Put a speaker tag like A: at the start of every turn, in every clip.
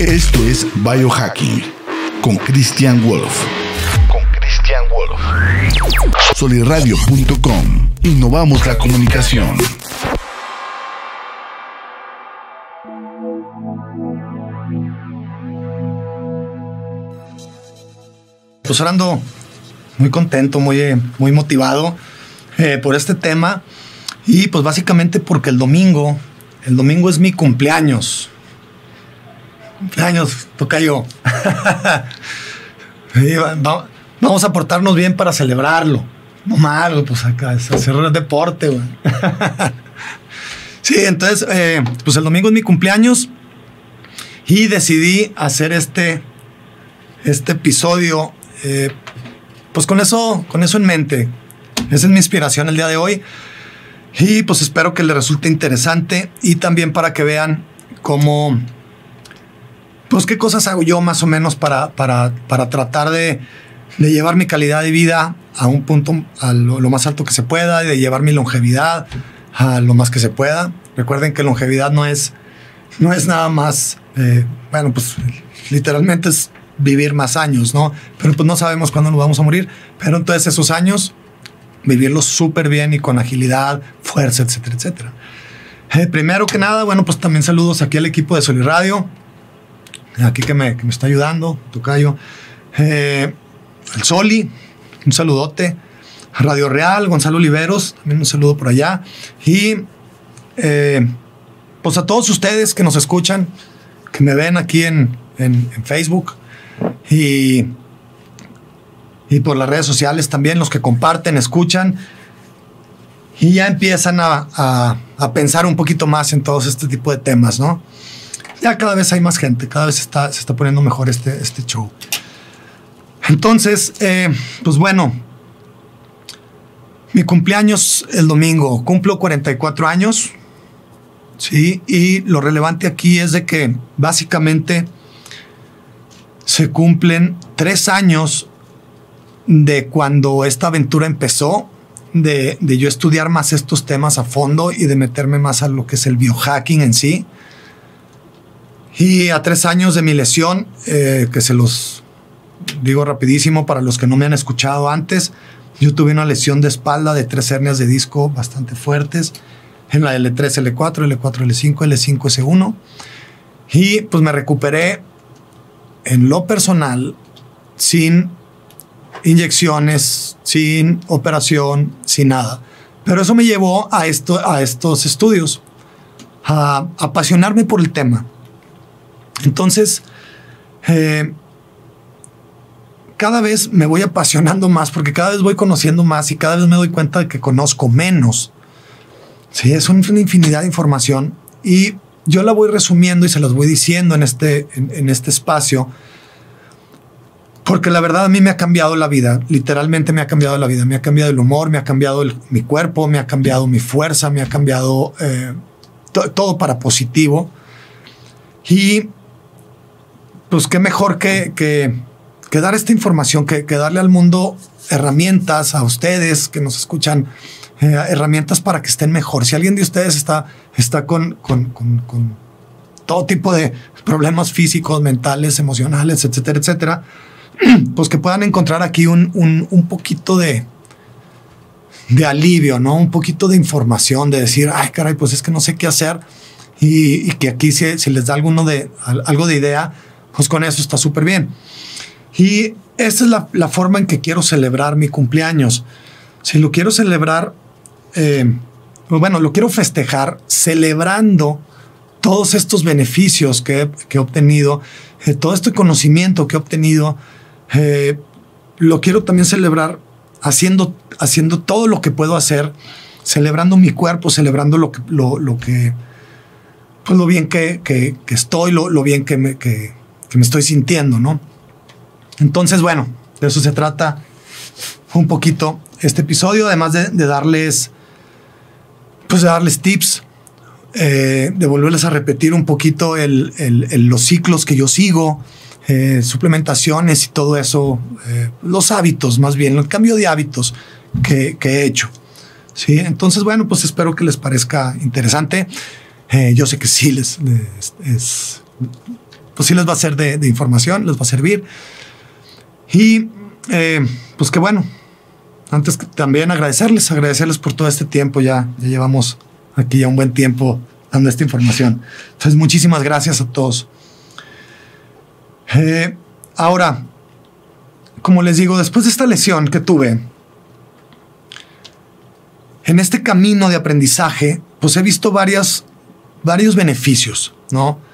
A: Esto es Biohacking con Christian Wolf. Con Christian Wolf. Soliradio.com. Innovamos la comunicación.
B: Pues ahora ando muy contento, muy, eh, muy motivado eh, por este tema. Y pues básicamente porque el domingo, el domingo es mi cumpleaños. Cumpleaños, toca yo. vamos a portarnos bien para celebrarlo. No malo, pues acá es hacer deporte, güey. sí, entonces, eh, pues el domingo es mi cumpleaños y decidí hacer este, este episodio, eh, pues con eso, con eso en mente. Esa es mi inspiración el día de hoy. Y pues espero que les resulte interesante y también para que vean cómo, pues qué cosas hago yo más o menos para, para, para tratar de, de, llevar mi calidad de vida a un punto, a lo, más alto que se pueda, y de llevar mi longevidad a lo más que se pueda. Recuerden que longevidad no es, no es nada más, eh, bueno, pues literalmente es vivir más años, ¿no? Pero pues no sabemos cuándo nos vamos a morir. Pero entonces esos años vivirlo súper bien y con agilidad, fuerza, etcétera, etcétera. Eh, primero que nada, bueno, pues también saludos aquí al equipo de Soli Radio, aquí que me, que me está ayudando, Tocayo. Eh, el Soli, un saludote. Radio Real, Gonzalo Oliveros, también un saludo por allá. Y eh, pues a todos ustedes que nos escuchan, que me ven aquí en, en, en Facebook y y por las redes sociales también, los que comparten, escuchan y ya empiezan a, pensar un poquito más en todos este tipo de temas, ¿no? Ya cada vez hay más gente, cada vez está, se está poniendo mejor este, este show. Entonces, eh, pues bueno, mi cumpleaños el domingo, cumplo 44 años, ¿sí? Y lo relevante aquí es de que básicamente se cumplen tres años de cuando esta aventura empezó, de, yo estudiar más estos temas a fondo y de meterme más a lo que es el biohacking en sí. Y a tres años de mi lesión, eh, que se los digo rapidísimo para los que no me han escuchado antes, yo tuve una lesión de espalda de tres hernias de disco bastante fuertes en la L3, L4, L4, L5, L5, S1. Y pues me recuperé en lo personal sin inyecciones, sin operación, sin nada. Pero eso me llevó a, esto, a estos estudios, a, apasionarme por el tema. Entonces, eh, cada vez me voy apasionando más porque cada vez voy conociendo más y cada vez me doy cuenta de que conozco menos. Sí, es una infinidad de información y yo la voy resumiendo y se las voy diciendo en este, en este espacio porque la verdad a mí me ha cambiado la vida, literalmente me ha cambiado la vida, me ha cambiado el humor, me ha cambiado mi cuerpo, me ha cambiado mi fuerza, me ha cambiado eh, todo para positivo. Y pues qué mejor que, que, dar esta información, que, darle al mundo herramientas a ustedes que nos escuchan, eh, herramientas para que estén mejor. Si alguien de ustedes está, está con, con, todo tipo de problemas físicos, mentales, emocionales, etcétera, etcétera, pues que puedan encontrar aquí un, un, poquito de, de alivio, ¿no? Un poquito de información, de decir, ay, caray, pues es que no sé qué hacer. Y, que aquí si, si, les da alguno de, algo de idea, pues con eso está súper bien. Y esa es la, la, forma en que quiero celebrar mi cumpleaños. Si lo quiero celebrar, eh, bueno, lo quiero festejar celebrando todos estos beneficios que, que he obtenido, eh, todo este conocimiento que he obtenido eh, lo quiero también celebrar haciendo, haciendo todo lo que puedo hacer, celebrando mi cuerpo, celebrando lo que, lo, lo que pues lo bien que, que, estoy, lo, lo, bien que me, que, me estoy sintiendo, ¿no? Entonces, bueno, de eso se trata un poquito este episodio, además de, darles, pues de darles tips, eh, de volverles a repetir un poquito los ciclos que yo sigo, eh, suplementaciones y todo eso, eh, los hábitos más bien, el cambio de hábitos que, he hecho. ¿sí? Entonces, bueno, pues espero que les parezca interesante. Eh, yo sé que sí les, es, pues sí les va a ser de, información, les va a servir. Y eh, pues que bueno, antes que también agradecerles, agradecerles por todo este tiempo, ya, ya llevamos aquí ya un buen tiempo dando esta información. Entonces, muchísimas gracias a todos. Eh, ahora, como les digo, después de esta lesión que tuve, en este camino de aprendizaje, pues he visto varias, varios beneficios, ¿no?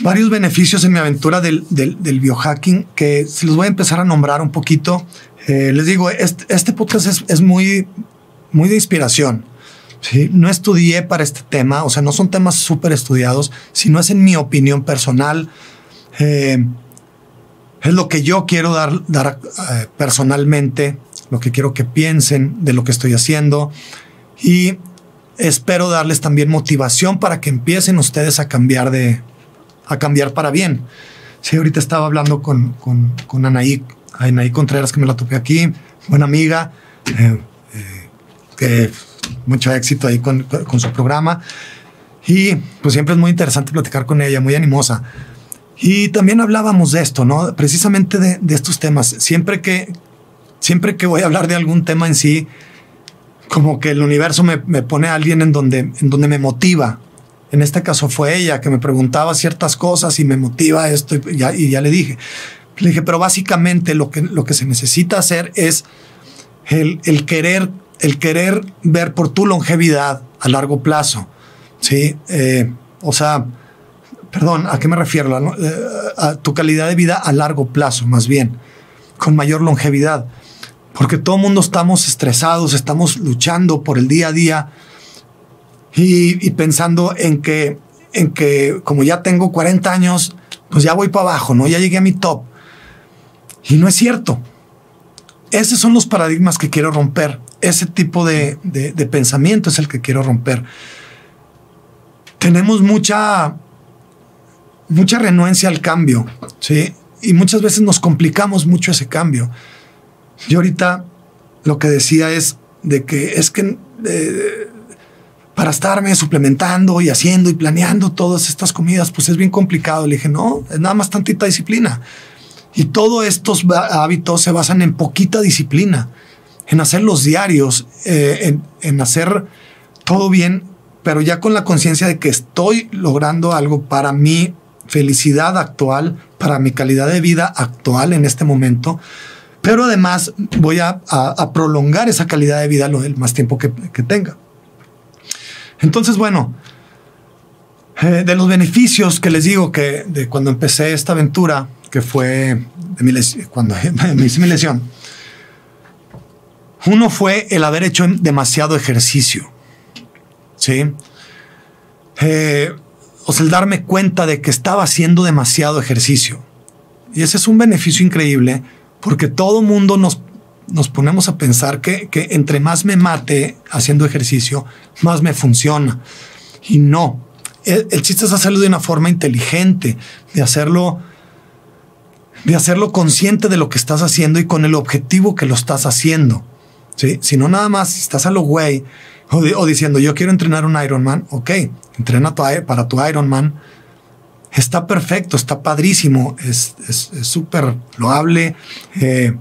B: Varios beneficios en mi aventura del, biohacking que se los voy a empezar a nombrar un poquito. Eh, les digo, este, este podcast es, es, muy, muy de inspiración. ¿sí? No estudié para este tema, o sea, no son temas súper estudiados, sino es en mi opinión personal. Eh, es lo que yo quiero dar, dar eh, personalmente, lo que quiero que piensen de lo que estoy haciendo y espero darles también motivación para que empiecen ustedes a cambiar de a cambiar para bien. Sí, ahorita estaba hablando con, con, con Anaí, Anaí Contreras, que me la topé aquí, buena amiga, eh, que mucho éxito ahí con, con, su programa. Y pues siempre es muy interesante platicar con ella, muy animosa. Y también hablábamos de esto, ¿no? Precisamente de, de estos temas. Siempre que, siempre que voy a hablar de algún tema en sí, como que el universo me, me pone a alguien en donde, en donde me motiva. En este caso fue ella que me preguntaba ciertas cosas y me motiva esto y ya, le dije. Le dije, pero básicamente lo que, lo que se necesita hacer es el, el querer el querer ver por tu longevidad a largo plazo. Sí, eh, o sea, perdón, ¿a qué me refiero? Eh, a tu calidad de vida a largo plazo, más bien, con mayor longevidad. Porque todo el mundo estamos estresados, estamos luchando por el día a día y, pensando en que, en que como ya tengo 40 años, pues ya voy para abajo, ¿no? Ya llegué a mi top. Y no es cierto. Esos son los paradigmas que quiero romper. Ese tipo de, pensamiento es el que quiero romper. Tenemos mucha, mucha renuencia al cambio, ¿sí? Y muchas veces nos complicamos mucho ese cambio. Yo ahorita lo que decía es de que es que eh, para estarme suplementando y haciendo y planeando todas estas comidas, pues es bien complicado. Le dije, no, es nada más tantita disciplina. Y todos estos hábitos se basan en poquita disciplina, en hacer los diarios, eh, en, hacer todo bien, pero ya con la conciencia de que estoy logrando algo para mi felicidad actual, para mi calidad de vida actual en este momento, pero además voy a, prolongar esa calidad de vida lo más tiempo que, tenga. Entonces, bueno, eh, de los beneficios que les digo que de cuando empecé esta aventura, que fue cuando me hice mi lesión. Uno fue el haber hecho demasiado ejercicio. ¿Sí? Eh, o sea, el darme cuenta de que estaba haciendo demasiado ejercicio. Y ese es un beneficio increíble porque todo mundo nos, nos ponemos a pensar que, que entre más me mate haciendo ejercicio, más me funciona. Y no. El, el chiste es hacerlo de una forma inteligente, de hacerlo de hacerlo consciente de lo que estás haciendo y con el objetivo que lo estás haciendo. ¿sí? Si no nada más estás a lo güey o, diciendo yo quiero entrenar un Ironman, ok, entrena para tu Ironman. Está perfecto, está padrísimo, es súper loable. Eh,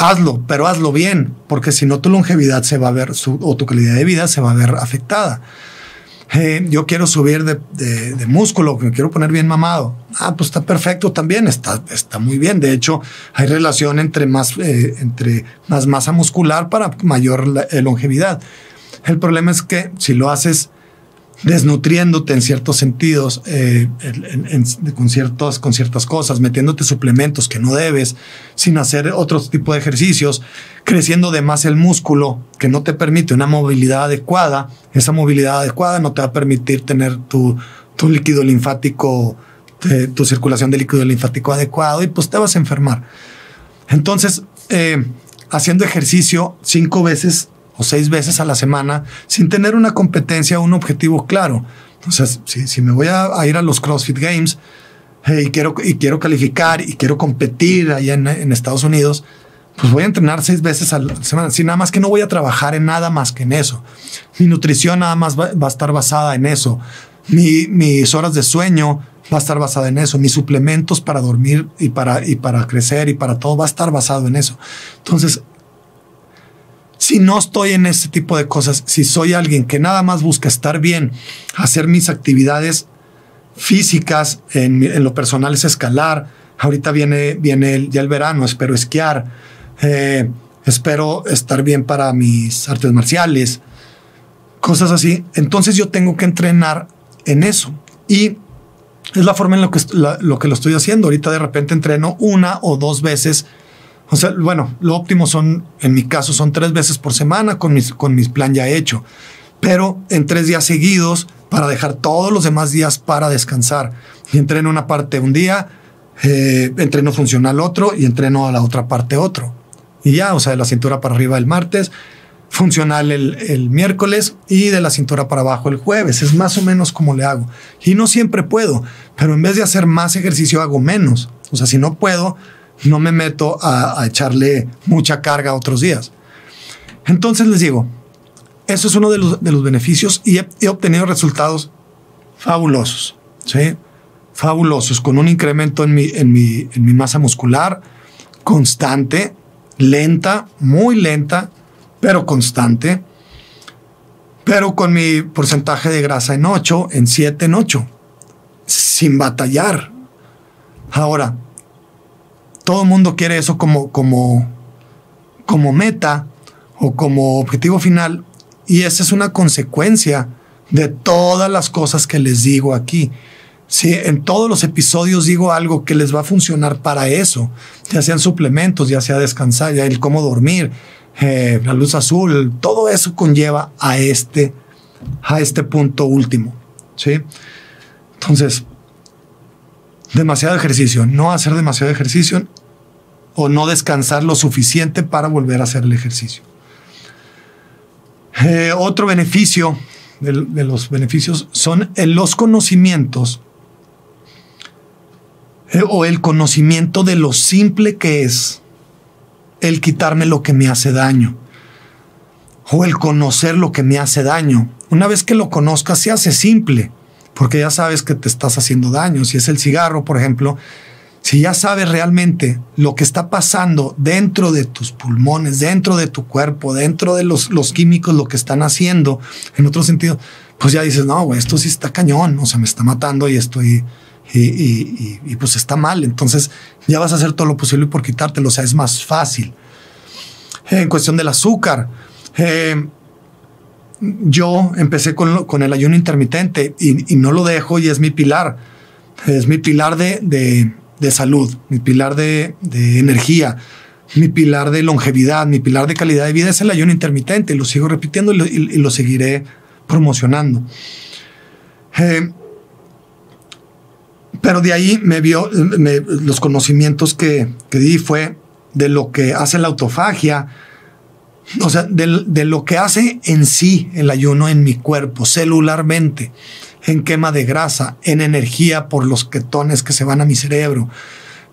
B: hazlo, pero hazlo bien, porque si no tu longevidad se va a ver, o tu calidad de vida se va a ver afectada. Eh, yo quiero subir de, de, músculo, me quiero poner bien mamado. Ah, pues está perfecto también, está, está muy bien. De hecho, hay relación entre más, eh, entre más masa muscular para mayor eh, longevidad. El problema es que si lo haces desnutriéndote en ciertos sentidos, eh, con, con ciertas cosas, metiéndote suplementos que no debes, sin hacer otro tipo de ejercicios, creciendo de más el músculo que no te permite una movilidad adecuada. Esa movilidad adecuada no te va a permitir tener tu, tu líquido linfático, tu circulación de líquido linfático adecuado y pues te vas a enfermar. Entonces, eh, haciendo ejercicio cinco veces o seis veces a la semana sin tener una competencia o un objetivo claro. Entonces, si, si me voy a, ir a los CrossFit Games eh, y, quiero, y quiero calificar y quiero competir allá en, Estados Unidos, pues voy a entrenar seis veces a la semana. Si nada más que no voy a trabajar en nada más que en eso. Mi nutrición nada más va, a estar basada en eso. mis horas de sueño va a estar basada en eso. Mis suplementos para dormir y para, y para crecer y para todo va a estar basado en eso. Entonces, si no estoy en este tipo de cosas, si soy alguien que nada más busca estar bien, hacer mis actividades físicas, en, lo personal es escalar, ahorita viene, viene ya el verano, espero esquiar, eh, espero estar bien para mis artes marciales, cosas así. Entonces yo tengo que entrenar en eso. Y es la forma en lo que, lo que lo estoy haciendo. Ahorita de repente entreno una o dos veces. O sea, bueno, lo óptimo son, en mi caso, son tres veces por semana con mis, con mis plan ya hecho. Pero en tres días seguidos para dejar todos los demás días para descansar. Y entreno una parte un día, eh, entreno funcional otro y entreno a la otra parte otro. Y ya, o sea, de la cintura para arriba el martes, funcional el, miércoles y de la cintura para abajo el jueves. Es más o menos como le hago. Y no siempre puedo, pero en vez de hacer más ejercicio hago menos. O sea, si no puedo, no me meto a, echarle mucha carga otros días. Entonces les digo, eso es uno de los, beneficios y he, obtenido resultados fabulosos, ¿sí? Fabulosos, con un incremento en mi, en mi, masa muscular constante, lenta, muy lenta, pero constante, pero con mi porcentaje de grasa en 8, en 7, en 8, sin batallar. Ahora, todo el mundo quiere eso como, como, como meta o como objetivo final, y esa es una consecuencia de todas las cosas que les digo aquí. Si en todos los episodios digo algo que les va a funcionar para eso, ya sean suplementos, ya sea descansar, ya el cómo dormir, eh, la luz azul, todo eso conlleva a este, a este punto último. ¿sí? Entonces, demasiado ejercicio, no hacer demasiado ejercicio o no descansar lo suficiente para volver a hacer el ejercicio. Eh, otro beneficio de, los beneficios son los conocimientos eh, o el conocimiento de lo simple que es el quitarme lo que me hace daño o el conocer lo que me hace daño. Una vez que lo conozcas, se hace simple, porque ya sabes que te estás haciendo daño. Si es el cigarro, por ejemplo, si ya sabes realmente lo que está pasando dentro de tus pulmones, dentro de tu cuerpo, dentro de los, los químicos, lo que están haciendo, en otro sentido, pues ya dices, no, esto sí está cañón, o sea, me está matando y estoy, y, pues está mal. Entonces ya vas a hacer todo lo posible por quitártelo. O sea, es más fácil. En cuestión del azúcar, eh, yo empecé con, el ayuno intermitente y, no lo dejo y es mi pilar. Es mi pilar de, salud, mi pilar de, energía, mi pilar de longevidad, mi pilar de calidad de vida es el ayuno intermitente. Lo sigo repitiendo y lo, seguiré promocionando. Eh, pero de ahí me vio, los conocimientos que, di fue de lo que hace la autofagia, o sea, de, de, lo que hace en sí el ayuno en mi cuerpo, celularmente, en quema de grasa, en energía por los ketones que se van a mi cerebro,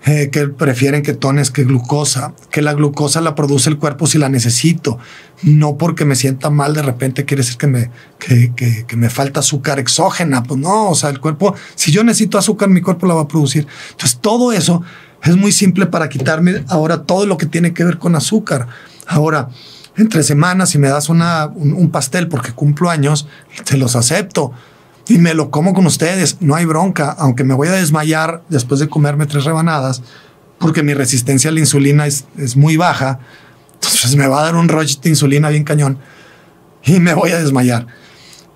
B: eh, que prefieren ketones que glucosa, que la glucosa la produce el cuerpo si la necesito, no porque me sienta mal de repente quiere decir que me, que, me falta azúcar exógena, pues no, o sea, el cuerpo, si yo necesito azúcar, mi cuerpo la va a producir. Entonces, todo eso es muy simple para quitarme ahora todo lo que tiene que ver con azúcar. Ahora, entre semanas, si me das una, un pastel porque cumplo años, te los acepto y me lo como con ustedes. No hay bronca, aunque me voy a desmayar después de comerme tres rebanadas, porque mi resistencia a la insulina es, muy baja. Entonces me va a dar un rush de insulina bien cañón y me voy a desmayar.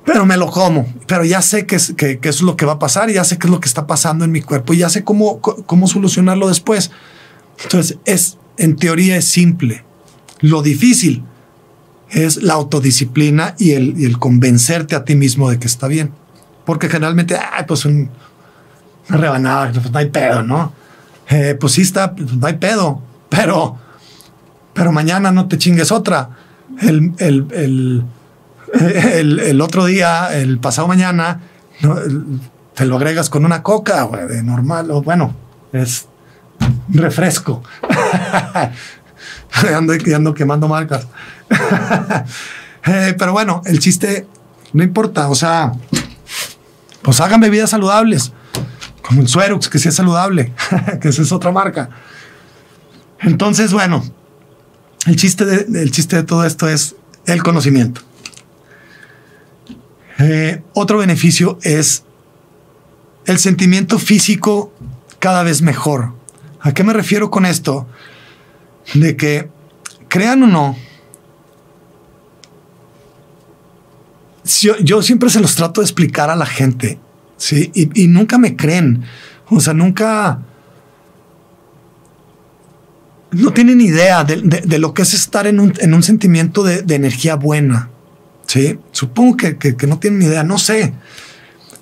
B: Pero me lo como, pero ya sé que, que, eso es lo que va a pasar y ya sé qué es lo que está pasando en mi cuerpo y ya sé cómo, cómo solucionarlo después. Entonces, es, en teoría es simple. Lo difícil es la autodisciplina y el, y el convencerte a ti mismo de que está bien. Porque generalmente, ay, pues un, una rebanada, pues no hay pedo, ¿no? Eh, pues sí está, pues no hay pedo, pero, pero mañana no te chingues otra. El, el, el, el otro día, el pasado mañana, te lo agregas con una coca, güey, de normal, o bueno, es refresco. ando, ando quemando marcas. Eh, pero bueno, el chiste no importa, o sea, pues hagan bebidas saludables, como el Suerox, que sí es saludable, que esa es otra marca. Entonces, bueno, el chiste de, chiste de todo esto es el conocimiento. Eh, otro beneficio es el sentimiento físico cada vez mejor. ¿A qué me refiero con esto? De que, crean o no, yo, siempre se los trato de explicar a la gente, ¿sí? Y, nunca me creen. O sea, nunca... No tienen idea de, lo que es estar en un, en un sentimiento de, energía buena. Sí, supongo que, que, no tienen idea, no sé.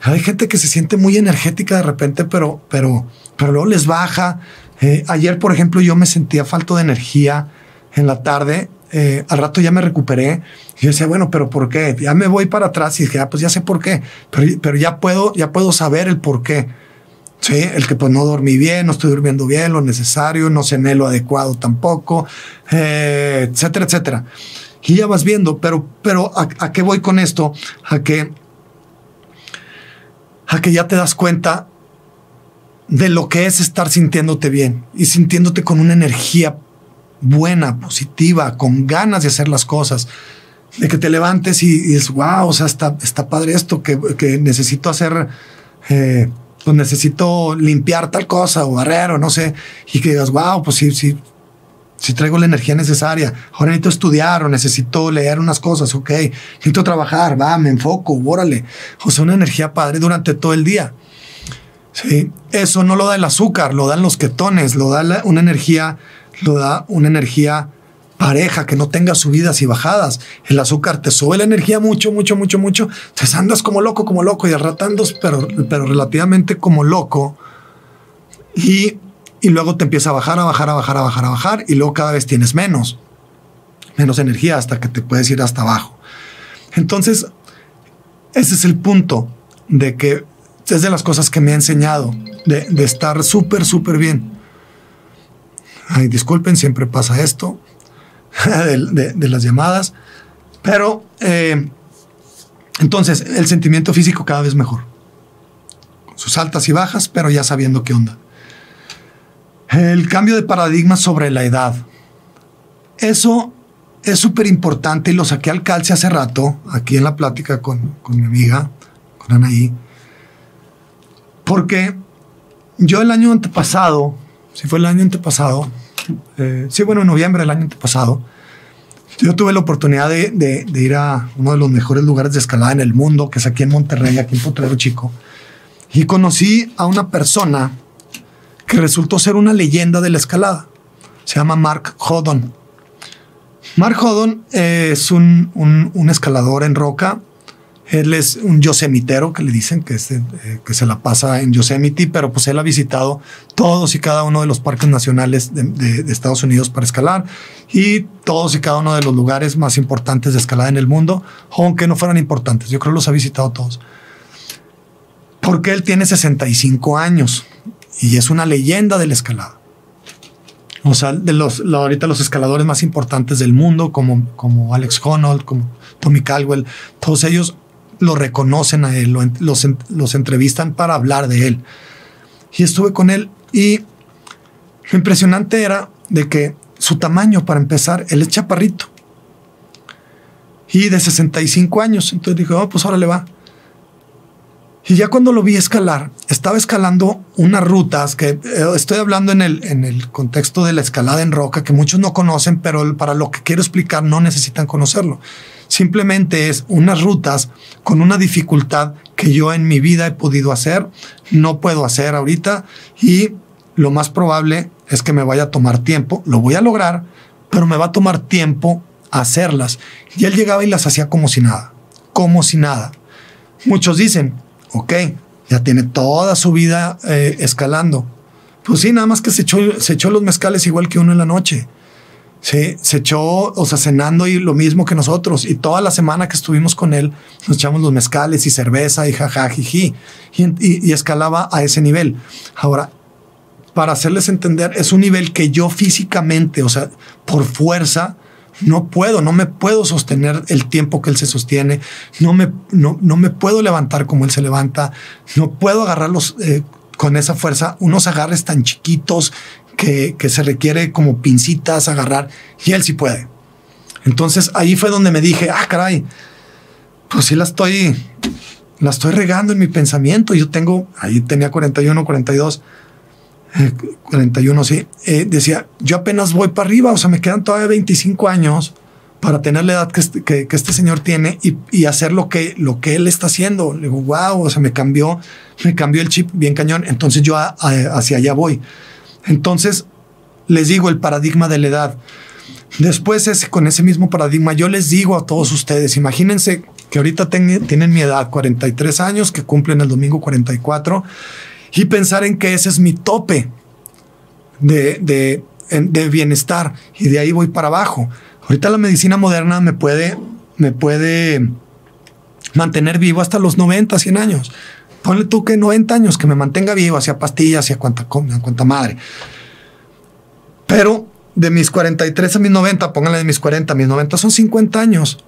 B: Hay gente que se siente muy energética de repente, pero, pero, pero luego les baja. Eh, ayer, por ejemplo, yo me sentía falto de energía en la tarde. Eh, al rato ya me recuperé y yo decía, bueno, pero ¿por qué? Ya me voy para atrás y dije, ah, pues ya sé por qué, pero, pero ya puedo, ya puedo saber el por qué. Sí, el que pues no dormí bien, no estoy durmiendo bien, lo necesario, no cené lo adecuado tampoco, eh, etcétera, etcétera. Y ya vas viendo, pero, pero ¿a, qué voy con esto? A que, a que ya te das cuenta de lo que es estar sintiéndote bien y sintiéndote con una energía buena, positiva, con ganas de hacer las cosas de que te levantes y, dices, wow, o sea, está, está padre esto, que, que necesito hacer, eh, pues necesito limpiar tal cosa o barrer o no sé, y que digas, wow, pues sí, sí, sí traigo la energía necesaria. Ahora necesito estudiar o necesito leer unas cosas, ok, necesito trabajar, va, me enfoco, órale. O sea, una energía padre durante todo el día. Sí, eso no lo da el azúcar, lo dan los ketones, lo da una energía, da una energía pareja, que no tenga subidas y bajadas. El azúcar te sube la energía mucho, mucho, mucho, mucho. Entonces andas como loco, como loco y al pero, pero relativamente como loco. Y, y luego te empieza a bajar, a bajar, a bajar, a bajar, a bajar. Y luego cada vez tienes menos, menos energía hasta que te puedes ir hasta abajo. Entonces, ese es el punto de que es de las cosas que me ha enseñado de, de estar súper, súper bien. Ay, disculpen, siempre pasa esto. de, las llamadas. Pero eh, entonces el sentimiento físico cada vez mejor. sus altas y bajas, pero ya sabiendo qué onda. El cambio de paradigma sobre la edad. Eso es súper importante y lo saqué al calce hace rato, aquí en la plática con, mi amiga, con Anaí. Porque yo el año antepasado, si fue el año antepasado, eh, sí, bueno, en noviembre del año pasado, yo tuve la oportunidad de, ir a uno de los mejores lugares de escalada en el mundo, que es aquí en Monterrey, aquí en Potrero Chico, y conocí a una persona que resultó ser una leyenda de la escalada. Se llama Mark Hodon. Mark Hodon es un escalador en roca él es un yosemitero que le dicen que, eh, que se la pasa en Yosemite, pero pues él ha visitado todos y cada uno de los parques nacionales de, Estados Unidos para escalar y todos y cada uno de los lugares más importantes de escalada en el mundo, aunque no fueran importantes. Yo creo que los ha visitado todos. Porque él tiene 65 años y es una leyenda de la escalada. O sea, de los, ahorita los escaladores más importantes del mundo, como, como Alex Honnold, como Tommy Caldwell, todos ellos lo reconocen a él, los, los entrevistan para hablar de él. Y estuve con él y lo impresionante era de que su tamaño, para empezar, él es chaparrito. Y de 65 años. Entonces dije, oh, pues ahora le va. Y ya cuando lo vi escalar, estaba escalando unas rutas que eh, estoy hablando en el, en el contexto de la escalada en roca, que muchos no conocen, pero para lo que quiero explicar no necesitan conocerlo. Simplemente es unas rutas con una dificultad que yo en mi vida he podido hacer, no puedo hacer ahorita y lo más probable es que me vaya a tomar tiempo. Lo voy a lograr, pero me va a tomar tiempo hacerlas. Y él llegaba y las hacía como si nada, como si nada. Muchos dicen, ok, ya tiene toda su vida eh, escalando. Pues sí, nada más que se echó, se echó los mezcales igual que uno en la noche. Se echó, o sea, cenando y lo mismo que nosotros. Y toda la semana que estuvimos con él, nos echamos los mezcales y cerveza y jajajiji. Y, y escalaba a ese nivel. Ahora, para hacerles entender, es un nivel que yo físicamente, o sea, por fuerza, no puedo, no me puedo sostener el tiempo que él se sostiene, no me, no, no me puedo levantar como él se levanta, no puedo agarrarlos eh, con esa fuerza, unos agarres tan chiquitos que, se requiere como pincitas agarrar y él sí puede. Entonces ahí fue donde me dije, ah, caray, pues sí la estoy, la estoy regando en mi pensamiento. Yo tengo, ahí tenía 41, 42, 41, sí. Eh, decía, yo apenas voy para arriba, o sea, me quedan todavía 25 años para tener la edad que este, que, este señor tiene y, y, hacer lo que, lo que él está haciendo. Le digo, wow, o sea, me cambió, me cambió el chip bien cañón. Entonces yo hacia allá voy. Entonces, les digo el paradigma de la edad. Después, ese, con ese mismo paradigma, yo les digo a todos ustedes, imagínense que ahorita tienen mi edad, 43 años, que cumplen el domingo 44, y pensar en que ese es mi tope de, de, de bienestar, y de ahí voy para abajo. Ahorita la medicina moderna me puede, me puede mantener vivo hasta los 90, 100 años. Ponle tú que 90 años, que me mantenga vivo, hacia pastillas, hacia cuanta, madre. Pero de mis 43 a mis 90, pónganle de mis 40 a mis 90, son 50 años.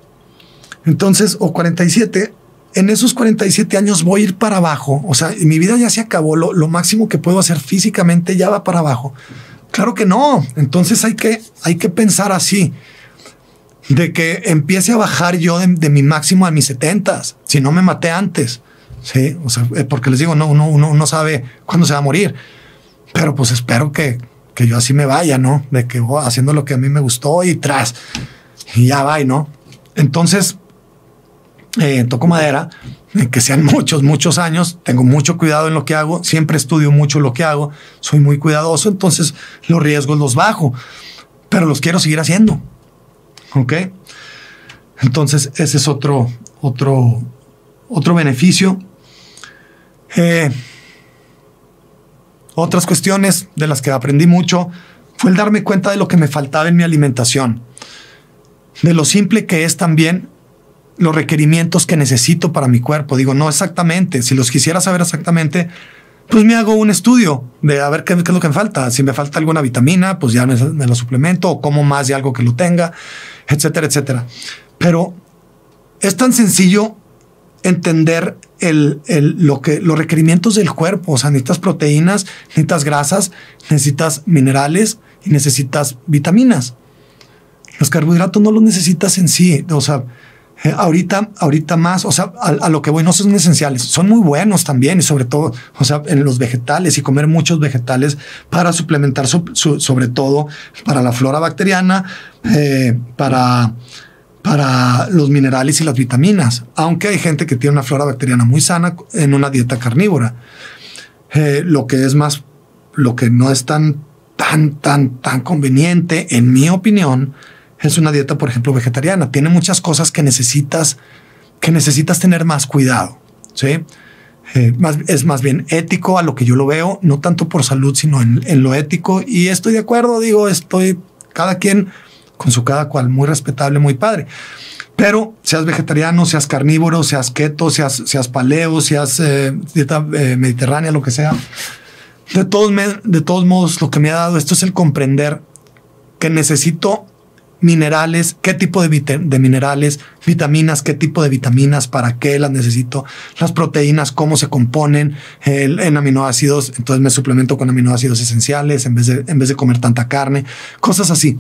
B: Entonces, o 47, en esos 47 años voy a ir para abajo. O sea, mi vida ya se acabó. Lo, máximo que puedo hacer físicamente ya va para abajo. Claro que no. Entonces hay que, hay que pensar así. De que empiece a bajar yo de, mi máximo a mis 70 si no me maté antes. Sí, o sea, eh, porque les digo, no, uno, uno no sabe cuándo se va a morir. Pero pues espero que, que yo así me vaya, ¿no? De que voy haciendo lo que a mí me gustó y tras. Y ya va, ¿no? Entonces, eh, toco madera, eh, que sean muchos, muchos años. Tengo mucho cuidado en lo que hago. Siempre estudio mucho lo que hago. Soy muy cuidadoso. Entonces los riesgos los bajo, pero los quiero seguir haciendo. Ok. Entonces ese es otro, otro, otro beneficio. Eh, otras cuestiones de las que aprendí mucho fue el darme cuenta de lo que me faltaba en mi alimentación, de lo simple que es también los requerimientos que necesito para mi cuerpo. Digo, no exactamente. Si los quisiera saber exactamente, pues me hago un estudio de a ver qué, es lo que me falta. Si me falta alguna vitamina, pues ya me, lo suplemento o como más de algo que lo tenga, etcétera, etcétera. Pero es tan sencillo entender el, lo que, los requerimientos del cuerpo. O sea, necesitas proteínas, necesitas grasas, necesitas minerales y necesitas vitaminas. Los carbohidratos no los necesitas en sí. O sea, eh, ahorita, ahorita más, o sea, a, lo que voy no son esenciales, son muy buenos también y sobre todo, o sea, en los vegetales y comer muchos vegetales para suplementar sobre todo para la flora bacteriana, eh, para, para los minerales y las vitaminas, aunque hay gente que tiene una flora bacteriana muy sana en una dieta carnívora. Eh, lo que es más, lo que no es tan, tan, tan, tan conveniente, en mi opinión, es una dieta, por ejemplo, vegetariana. Tiene muchas cosas que necesitas, que necesitas tener más cuidado. ¿sí? Eh, es más bien ético a lo que yo lo veo, no tanto por salud, sino en, lo ético. Y estoy de acuerdo, digo, estoy cada quien con su cada cual, muy respetable, muy padre. Pero seas vegetariano, seas carnívoro, seas keto, seas, seas paleo, seas eh, dieta eh, mediterránea, lo que sea. De todos, de todos modos, lo que me ha dado esto es el comprender que necesito minerales, qué tipo de, de, minerales, vitaminas, qué tipo de vitaminas, para qué las necesito, las proteínas, cómo se componen en aminoácidos. Entonces me suplemento con aminoácidos esenciales en vez de, en vez de comer tanta carne, cosas así.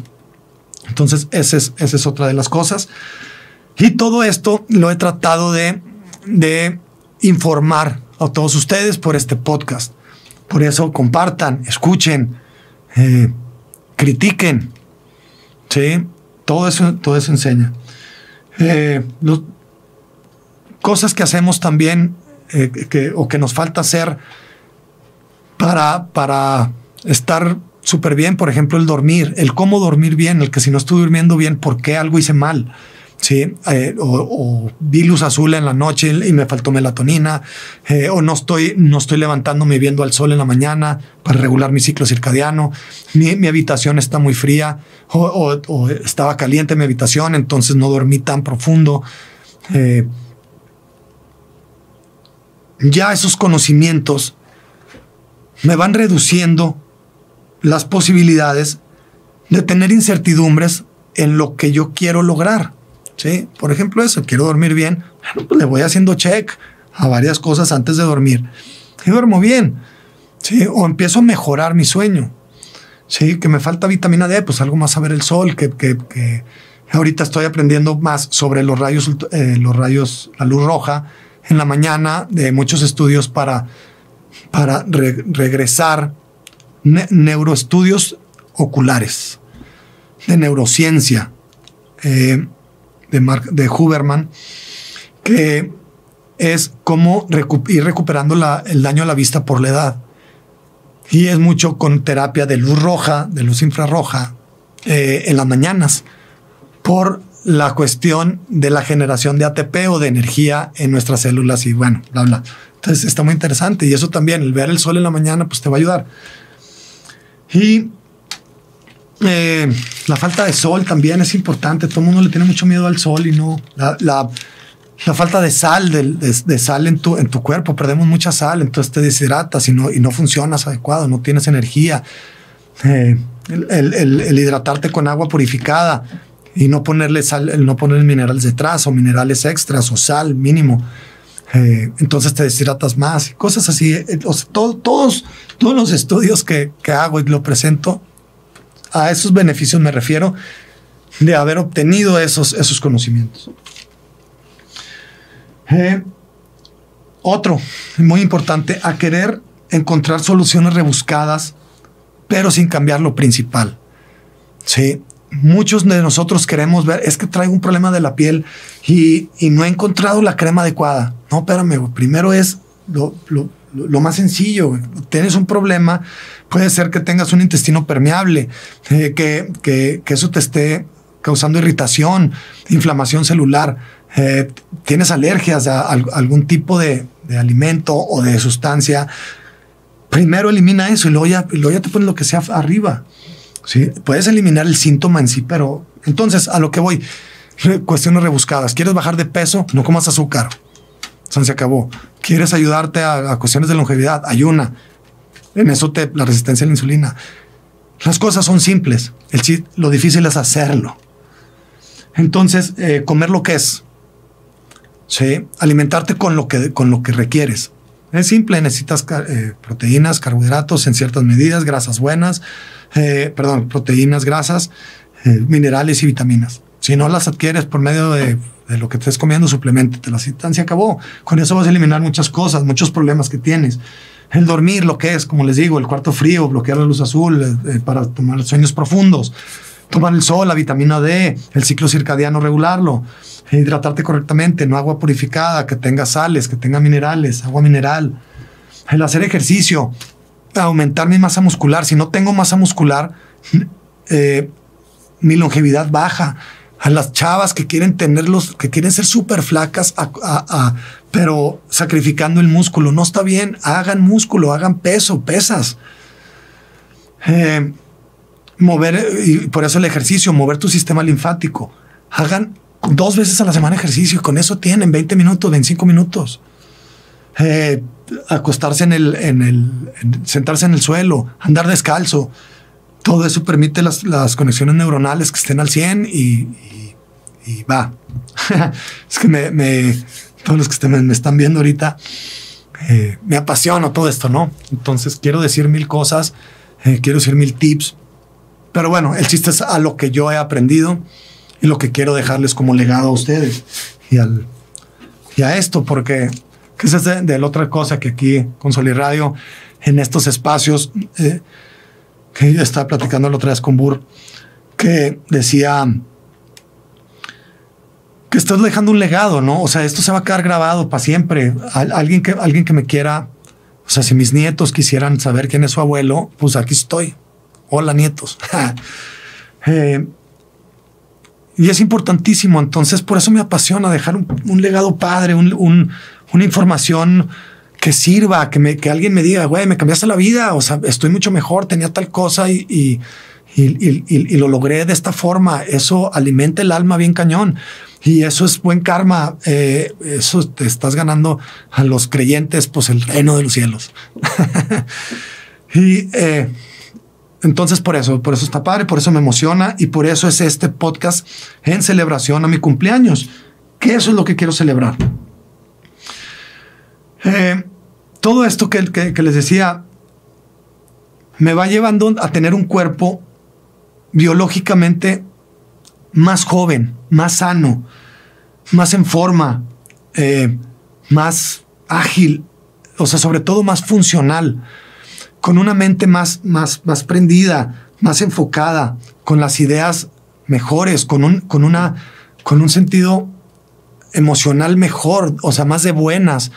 B: Entonces esa es, es otra de las cosas. Y todo esto lo he tratado de, de informar a todos ustedes por este podcast. Por eso compartan, escuchen, eh, critiquen, Sí, todo eso, todo eso enseña. Eh, cosas que hacemos también eh, que, o que nos falta hacer para, para estar súper bien, por ejemplo, el dormir, el cómo dormir bien, el que si no estoy durmiendo bien, ¿por qué algo hice mal? ¿sí? Eh, o, vi luz azul en la noche y me faltó melatonina, eh, o no estoy, no estoy levantándome viendo al sol en la mañana para regular mi ciclo circadiano, mi, habitación está muy fría, o, estaba caliente mi habitación, entonces no dormí tan profundo. Eh, ya esos conocimientos me van reduciendo las posibilidades de tener incertidumbres en lo que yo quiero lograr. ¿sí? Por ejemplo, eso, quiero dormir bien. Bueno, pues le voy haciendo check a varias cosas antes de dormir. Y duermo bien. ¿sí? O empiezo a mejorar mi sueño. Sí, que me falta vitamina D, pues algo más a ver el sol, que, que, ahorita estoy aprendiendo más sobre los rayos, eh, los rayos, la luz roja en la mañana, de muchos estudios para, para regresar neuroestudios oculares, de neurociencia, eh, de, de Huberman, que es cómo ir recuperando el daño a la vista por la edad. Y es mucho con terapia de luz roja, de luz infrarroja, eh, en las mañanas, por la cuestión de la generación de ATP o de energía en nuestras células y bueno, bla, bla. Entonces está muy interesante y eso también, el ver el sol en la mañana, pues te va a ayudar. Y eh, la falta de sol también es importante. Todo el mundo le tiene mucho miedo al sol y no. La, la, falta de sal, de, sal en tu, en tu cuerpo. Perdemos mucha sal, entonces te deshidratas y no, y no funcionas adecuado, no tienes energía. Eh, el, el, hidratarte con agua purificada y no ponerle sal, el no poner minerales detrás o minerales extras o sal mínimo. Eh, entonces te deshidratas más, cosas así. todos, todos los estudios que, que hago y lo presento a esos beneficios me refiero de haber obtenido esos, esos conocimientos. Eh, otro, muy importante, a querer encontrar soluciones rebuscadas, pero sin cambiar lo principal. Sí, muchos de nosotros queremos ver, es que traigo un problema de la piel y, no he encontrado la crema adecuada. No, espérame, primero es lo, lo más sencillo. Tienes un problema, puede ser que tengas un intestino permeable, eh, que, que, eso te esté causando irritación, inflamación celular, eh, tienes alergias a, algún tipo de, alimento o de sustancia. Primero elimina eso y luego ya, luego ya te pones lo que sea arriba. Puedes eliminar el síntoma en sí, pero entonces a lo que voy, cuestiones rebuscadas. ¿Quieres bajar de peso? No comas azúcar. se acabó. ¿Quieres ayudarte a, a cuestiones de longevidad? Ayuna. En eso te, la resistencia a la insulina. Las cosas son simples. El, lo difícil es hacerlo. Entonces, eh, comer lo que es. ¿sí? Alimentarte con lo que, con lo que requieres. Es simple, necesitas eh, proteínas, carbohidratos en ciertas medidas, grasas buenas, eh, perdón, proteínas, grasas, minerales y vitaminas. Si no las adquieres por medio de, lo que estés comiendo, suplemento, la se acabó. Con eso vas a eliminar muchas cosas, muchos problemas que tienes el dormir, lo que es, como les digo, el cuarto frío, bloquear la luz azul eh, eh, para tomar sueños profundos, tomar el sol, la vitamina D, el ciclo circadiano regularlo, hidratarte correctamente, no agua purificada, que tenga sales, que tenga minerales, agua mineral, el hacer ejercicio, aumentar mi masa muscular. Si no tengo masa muscular, eh, mi longevidad baja a las chavas que quieren tenerlos, que quieren ser súper flacas, pero sacrificando el músculo. No está bien, hagan músculo, hagan peso, pesas. Eh, mover, y por eso el ejercicio, mover tu sistema linfático. Hagan dos veces a la semana ejercicio y con eso tienen 20 minutos, 25 minutos. Eh, acostarse en el, en el, sentarse en el suelo, andar descalzo, todo eso permite las, conexiones neuronales que estén al 100 y, va. es que me, todos los que me, están viendo ahorita, eh, me apasiona todo esto, ¿no? Entonces quiero decir mil cosas, eh, quiero decir mil tips, pero bueno, el chiste es a lo que yo he aprendido y lo que quiero dejarles como legado a ustedes y, al, y a esto, porque que es de, la otra cosa que aquí con Sol Radio, en estos espacios, eh, que yo estaba platicando la otra vez con Burr, que decía que estás dejando un legado, ¿no? O sea, esto se va a quedar grabado para siempre. alguien, que, alguien que me quiera, o sea, si mis nietos quisieran saber quién es su abuelo, pues aquí estoy. Hola, nietos. Eh, y es importantísimo, entonces por eso me apasiona dejar un, legado padre, una información que sirva, que, me, que alguien me diga, güey, me cambiaste la vida, o sea, estoy mucho mejor, tenía tal cosa y, y, y, lo logré de esta forma. Eso alimenta el alma bien cañón. Y eso es buen karma. Eh, eso te estás ganando a los creyentes, pues el reino de los cielos. y, eh, entonces por eso, por eso está padre, por eso me emociona y por eso es este podcast en celebración a mi cumpleaños, que eso es lo que quiero celebrar. Eh, todo esto que, les decía me va llevando a tener un cuerpo biológicamente más joven, más sano, más en forma, eh, más ágil, o sea, sobre todo más funcional, con una mente más, más, más prendida, más enfocada, con las ideas mejores, con un, con una, con un sentido emocional mejor, o sea, más de buenas.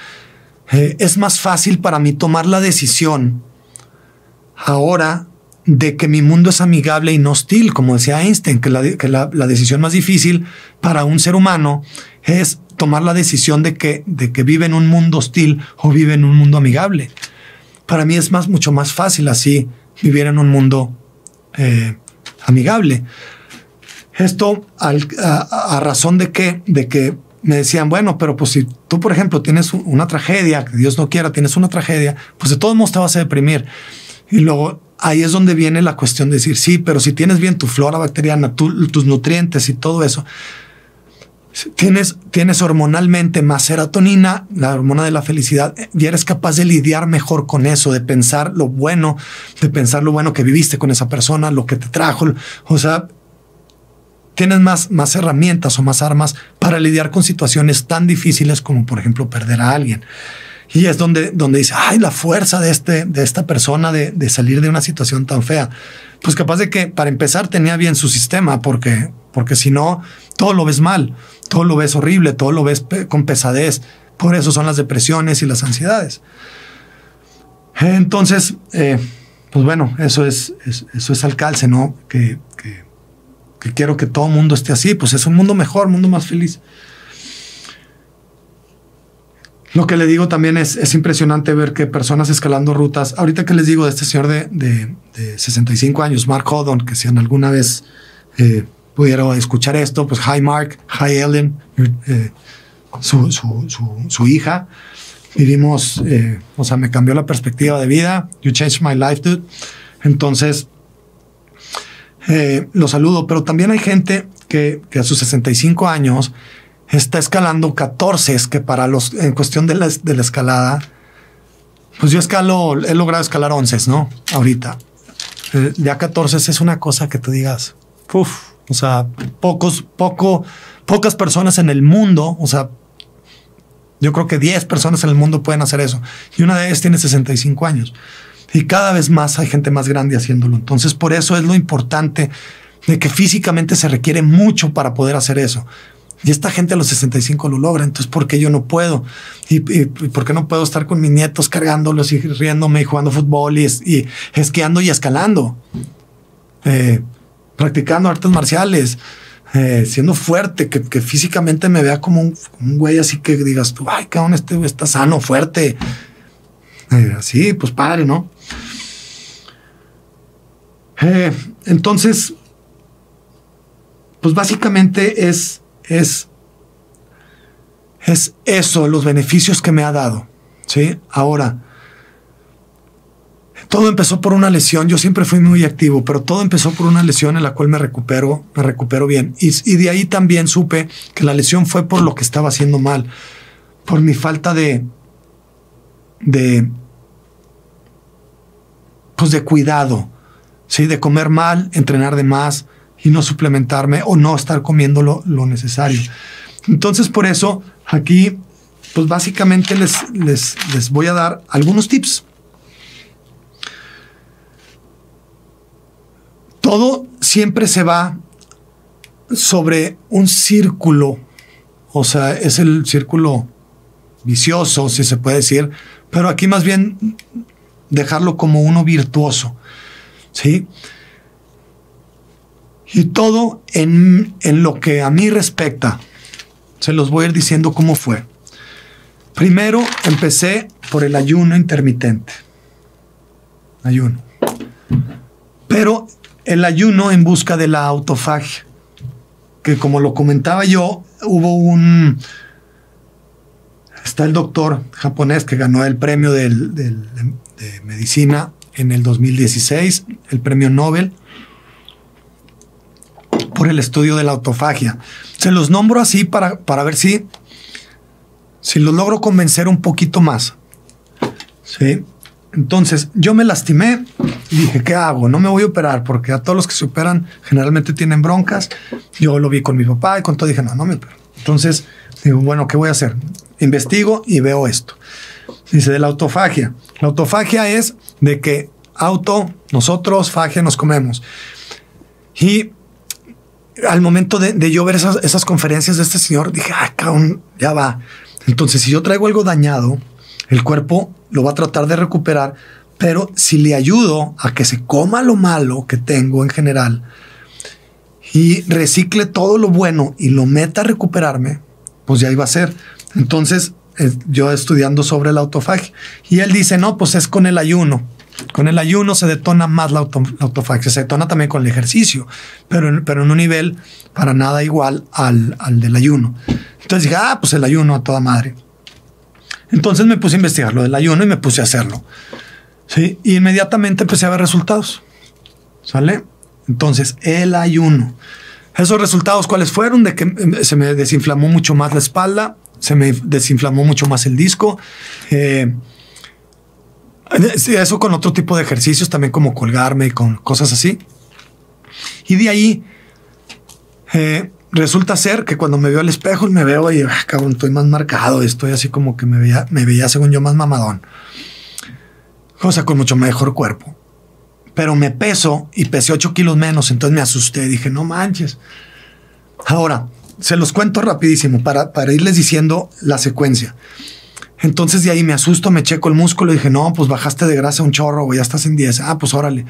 B: Eh, es más fácil para mí tomar la decisión ahora de que mi mundo es amigable y no hostil, como decía Einstein, que, la, decisión más difícil para un ser humano es tomar la decisión de que, de que vive en un mundo hostil o vive en un mundo amigable. Para mí es más, mucho más fácil así vivir en un mundo eh, amigable. Esto a, razón de que, de que me decían, bueno, pero pues si tú, por ejemplo, tienes una tragedia, que Dios no quiera, tienes una tragedia, pues de todos modos te vas a deprimir. Y luego ahí es donde viene la cuestión de decir, sí, pero si tienes bien tu flora bacteriana, tus nutrientes y todo eso, tienes, tienes hormonalmente más serotonina, la hormona de la felicidad, y eres capaz de lidiar mejor con eso, de pensar lo bueno, de pensar lo bueno que viviste con esa persona, lo que te trajo. O sea, tienes más, más herramientas o más armas para lidiar con situaciones tan difíciles como, por ejemplo, perder a alguien. Y es donde, donde dice, ay, la fuerza de, este, de esta persona de, de salir de una situación tan fea. Pues capaz de que para empezar tenía bien su sistema, porque, porque si no, todo lo ves mal, todo lo ves horrible, todo lo ves con pesadez. Por eso son las depresiones y las ansiedades. Entonces, eh, pues bueno, eso es, eso es al calce, ¿no? Que, que, quiero que todo el mundo esté así, pues es un mundo mejor, un mundo más feliz. Lo que le digo también es, es impresionante ver que personas escalando rutas, ahorita que les digo de este señor de, de, 65 años, Mark Hodon, que si alguna vez eh, pudiera escuchar esto, pues hi Mark, hi Ellen, eh, su, su, su, hija, vivimos, eh, o sea, me cambió la perspectiva de vida, you changed my life, dude. Entonces, lo saludo, pero también hay gente que, que a sus 65 años está escalando 14, es que para los, en cuestión de la, de la escalada, pues yo escalo, he logrado escalar 11, ¿no? Ahorita. Eh, ya 14 es una cosa que te digas, uff, o sea, pocos, poco, pocas personas en el mundo, o sea, yo creo que 10 personas en el mundo pueden hacer eso. Y una de ellas tiene 65 años. Y cada vez más hay gente más grande haciéndolo. Entonces, por eso es lo importante de que físicamente se requiere mucho para poder hacer eso. Y esta gente a los 65 lo logra, entonces ¿por qué yo no puedo? ¿Y, por qué no puedo estar con mis nietos cargándolos y riéndome y jugando fútbol y, esquiando y escalando? Eh, practicando artes marciales, eh, siendo fuerte, que, físicamente me vea como un, güey así que digas tú, ay, cabrón, este güey está sano, fuerte. Eh, así, pues padre, ¿no? entonces, pues básicamente es es, es eso, los beneficios que me ha dado. ¿sí? Ahora, todo empezó por una lesión. Yo siempre fui muy activo, pero todo empezó por una lesión en la cual me recupero, me recupero bien. Y, de ahí también supe que la lesión fue por lo que estaba haciendo mal, por mi falta de, de, pues de cuidado, sí, de comer mal, entrenar de más, y no suplementarme o no estar comiendo lo, necesario. Entonces, por eso aquí, pues básicamente les, les, les voy a dar algunos tips. Todo siempre se va sobre un círculo, o sea, es el círculo vicioso, si se puede decir, pero aquí más bien dejarlo como uno virtuoso, ¿sí? Y todo en, lo que a mí respecta. Se los voy a ir diciendo cómo fue. Primero empecé por el ayuno intermitente. Ayuno. Pero el ayuno en busca de la autofagia. Que como lo comentaba yo, hubo un... Está el doctor japonés que ganó el premio de medicina en el 2016 el premio Nobel por el estudio de la autofagia. Se los nombro así para, para ver si, si los logro convencer un poquito más. ¿Sí? Entonces yo me lastimé y dije, ¿qué hago? No me voy a operar porque a todos los que se operan generalmente tienen broncas. Yo lo vi con mi papá y con todo dije, no, no me opero. Entonces digo, bueno, ¿qué voy a hacer? Investigo y veo esto. Dice de la autofagia. La autofagia es de que auto, nosotros, fagia, nos comemos. Y al momento de, yo ver esas, conferencias de este señor, dije, ah, cabrón, ya va. Entonces, si yo traigo algo dañado, el cuerpo lo va a tratar de recuperar, pero si le ayudo a que se coma lo malo que tengo en general y recicle todo lo bueno y lo meta a recuperarme, pues ya iba a ser. Entonces, eh, yo estudiando sobre la autofagia y él dice, no, pues es con el ayuno. Con el ayuno se detona más la, autofagia, se detona también con el ejercicio, pero, pero en un nivel para nada igual al, al del ayuno. Entonces dije, ah, pues el ayuno a toda madre. Entonces me puse a investigar lo del ayuno y me puse a hacerlo. ¿sí? Y inmediatamente empecé a ver resultados. ¿Sale? Entonces, el ayuno. Esos resultados, ¿cuáles fueron? De que em, se me desinflamó mucho más la espalda, se me desinflamó mucho más el disco. Eh, eso con otro tipo de ejercicios, también como colgarme con cosas así. Y de ahí eh, resulta ser que cuando me veo al espejo y me veo y ah, cabrón, estoy más marcado, estoy así como que me veía, me veía según yo más mamadón. Cosa con mucho mejor cuerpo. Pero me peso y pesé 8 kilos menos, entonces me asusté, dije, no manches. Ahora, se los cuento rapidísimo para, para irles diciendo la secuencia. Entonces de ahí me asusto, me checo el músculo y dije, no, pues bajaste de grasa un chorro, o ya estás en 10. Ah, pues órale.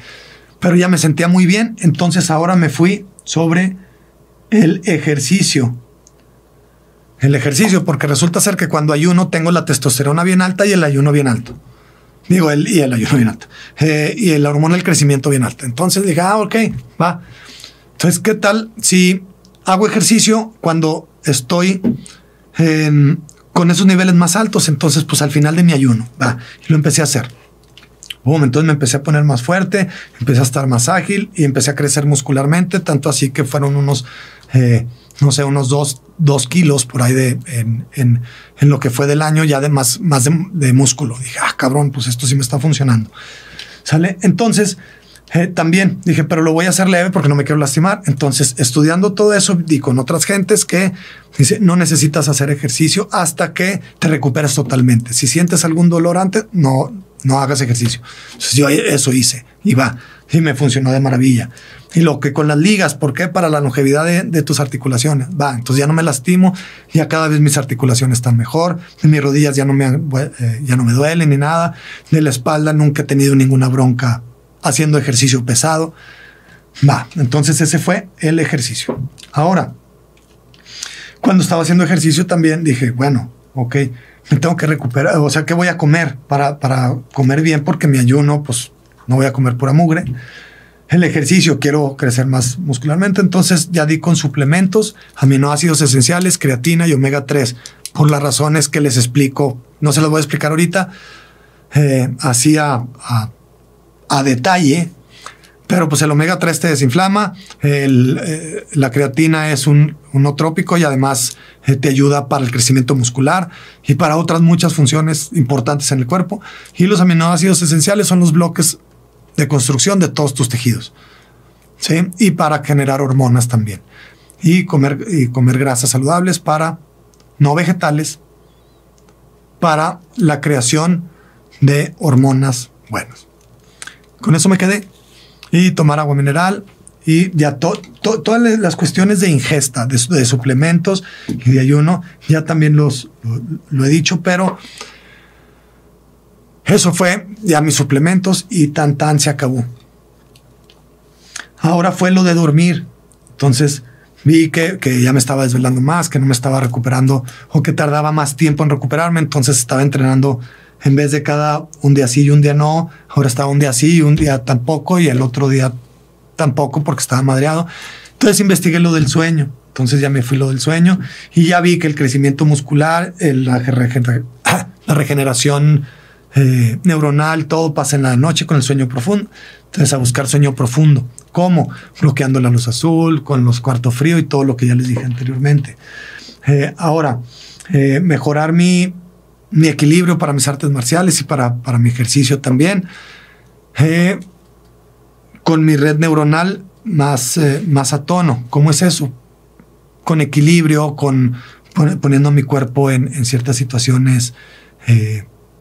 B: Pero ya me sentía muy bien, entonces ahora me fui sobre el ejercicio. El ejercicio, porque resulta ser que cuando ayuno tengo la testosterona bien alta y el ayuno bien alto. Digo, el, y el ayuno bien alto. Eh, y la hormona del crecimiento bien alta. Entonces dije, ah, ok, va. Entonces, ¿qué tal si hago ejercicio cuando estoy con esos niveles más altos? Entonces, pues al final de mi ayuno, va. Y lo empecé a hacer entonces me empecé a poner más fuerte, empecé a estar más ágil y empecé a crecer muscularmente, tanto así que fueron unos, eh, no sé, unos dos, dos, kilos por ahí de, en, en, lo que fue del año ya de más, más de, músculo. Dije, ah, cabrón, pues esto sí me está funcionando. ¿Sale? Entonces, eh, también dije, pero lo voy a hacer leve porque no me quiero lastimar. Entonces, estudiando todo eso y con otras gentes que dice, no necesitas hacer ejercicio hasta que te recuperes totalmente. Si sientes algún dolor antes, no, no hagas ejercicio. Entonces yo eso hice y va, y me funcionó de maravilla. Y lo que con las ligas, ¿por qué? Para la longevidad de, tus articulaciones. Va, entonces ya no me lastimo, ya cada vez mis articulaciones están mejor, mis rodillas ya no me, eh, ya no me duelen ni nada, de la espalda nunca he tenido ninguna bronca haciendo ejercicio pesado. Va, entonces ese fue el ejercicio. Ahora, cuando estaba haciendo ejercicio también dije, bueno, ok, me tengo que recuperar, o sea, ¿qué voy a comer para, para comer bien? Porque mi ayuno, pues no voy a comer pura mugre. El ejercicio, quiero crecer más muscularmente, entonces ya di con suplementos, aminoácidos esenciales, creatina y omega 3, por las razones que les explico, no se las voy a explicar ahorita, eh, así a, detalle, pero pues el omega 3 te desinflama, eh, la creatina es un, un trópico y además eh, te ayuda para el crecimiento muscular y para otras muchas funciones importantes en el cuerpo. Y los aminoácidos esenciales son los bloques de construcción de todos tus tejidos. ¿sí? Y para generar hormonas también. Y comer, comer grasas saludables para no vegetales, para la creación de hormonas buenas. Con eso me quedé y tomar agua mineral y ya todas las cuestiones de ingesta, de, suplementos y de ayuno, ya también los, lo, he dicho, pero eso fue ya mis suplementos y tan tan se acabó. Ahora fue lo de dormir. Entonces vi que, que, ya me estaba desvelando más, que no me estaba recuperando o que tardaba más tiempo en recuperarme. Entonces estaba entrenando en vez de cada un día sí y un día no, ahora estaba un día sí y un día tampoco y el otro día tampoco porque estaba madreado. Entonces investigué lo del sueño. Entonces ya me fui lo del sueño y ya vi que el crecimiento muscular, la, regeneración eh, neuronal, todo pasa en la noche con el sueño profundo. Entonces a buscar sueño profundo. ¿Cómo? Bloqueando la luz azul, con los cuartos fríos y todo lo que ya les dije anteriormente. Eh, ahora, eh, mejorar mi, mi, equilibrio para mis artes marciales y para, para mi ejercicio también. con mi red neuronal más, más a tono. ¿Cómo es eso? Con equilibrio, con poniendo mi cuerpo en ciertas situaciones